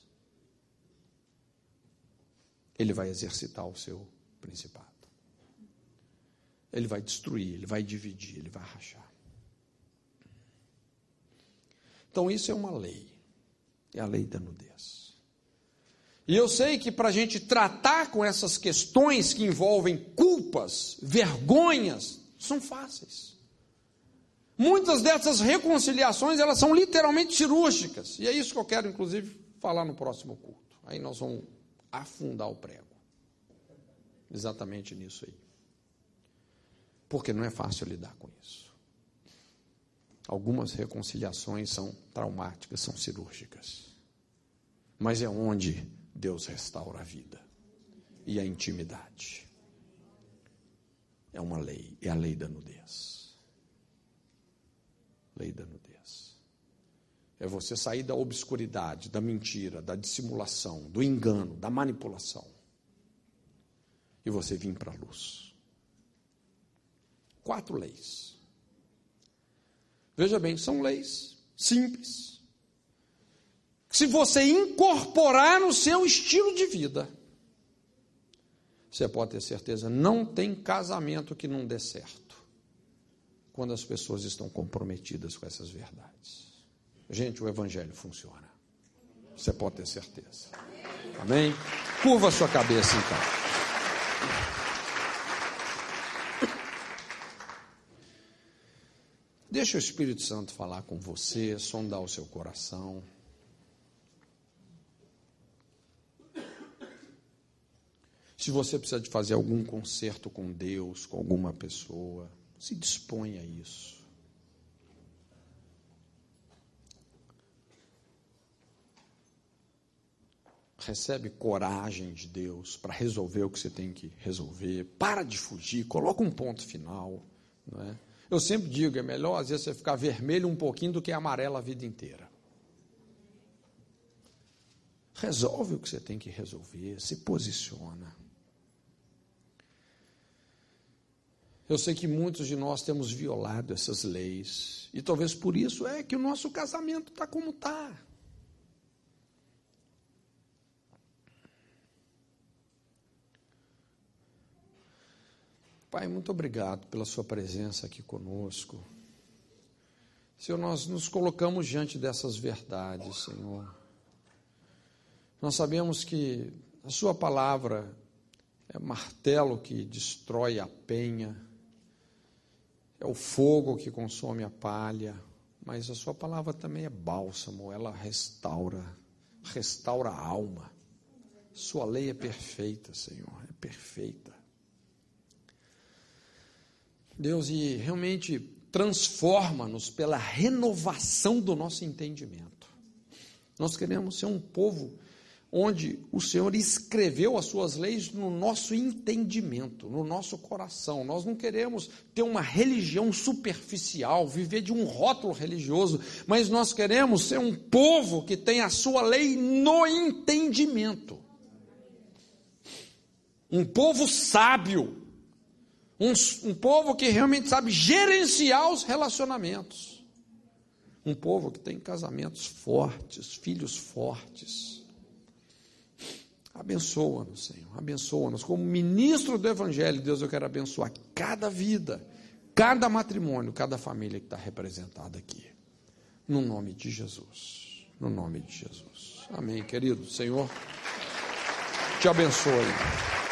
ele vai exercitar o seu principado. Ele vai destruir, ele vai dividir, ele vai rachar. Então, isso é uma lei, é a lei da nudez. E eu sei que para a gente tratar com essas questões que envolvem culpas, vergonhas, são fáceis. Muitas dessas reconciliações, elas são literalmente cirúrgicas. E é isso que eu quero, inclusive, falar no próximo culto. Aí nós vamos afundar o prego. Exatamente nisso aí. Porque não é fácil lidar com isso. Algumas reconciliações são traumáticas, são cirúrgicas. Mas é onde Deus restaura a vida e a intimidade. É uma lei, é a lei da nudez. Lei da nudez. É você sair da obscuridade, da mentira, da dissimulação, do engano, da manipulação. E você vir para a luz. Quatro leis. Veja bem, são leis simples. Se você incorporar no seu estilo de vida, você pode ter certeza, não tem casamento que não dê certo quando as pessoas estão comprometidas com essas verdades. Gente, o Evangelho funciona. Você pode ter certeza. Amém? Curva a sua cabeça então. Deixa o Espírito Santo falar com você, sondar o seu coração. Se você precisa de fazer algum conserto com Deus, com alguma pessoa, se disponha a isso. Recebe coragem de Deus para resolver o que você tem que resolver. Para de fugir, coloca um ponto final. Não é? Eu sempre digo, é melhor às vezes você ficar vermelho um pouquinho do que amarelo a vida inteira. Resolve o que você tem que resolver, se posiciona. Eu sei que muitos de nós temos violado essas leis, e talvez por isso é que o nosso casamento está como está. Pai, muito obrigado pela Sua presença aqui conosco. Senhor, nós nos colocamos diante dessas verdades, Senhor. Nós sabemos que a Sua palavra é martelo que destrói a penha é o fogo que consome a palha, mas a sua palavra também é bálsamo, ela restaura, restaura a alma. Sua lei é perfeita, Senhor, é perfeita. Deus, e realmente transforma-nos pela renovação do nosso entendimento. Nós queremos ser um povo onde o Senhor escreveu as suas leis no nosso entendimento, no nosso coração. Nós não queremos ter uma religião superficial, viver de um rótulo religioso, mas nós queremos ser um povo que tem a sua lei no entendimento. Um povo sábio, um, um povo que realmente sabe gerenciar os relacionamentos. Um povo que tem casamentos fortes, filhos fortes Abençoa-nos, Senhor, abençoa-nos. Como ministro do Evangelho, Deus, eu quero abençoar cada vida, cada matrimônio, cada família que está representada aqui. No nome de Jesus. No nome de Jesus. Amém, querido. Senhor, te abençoe.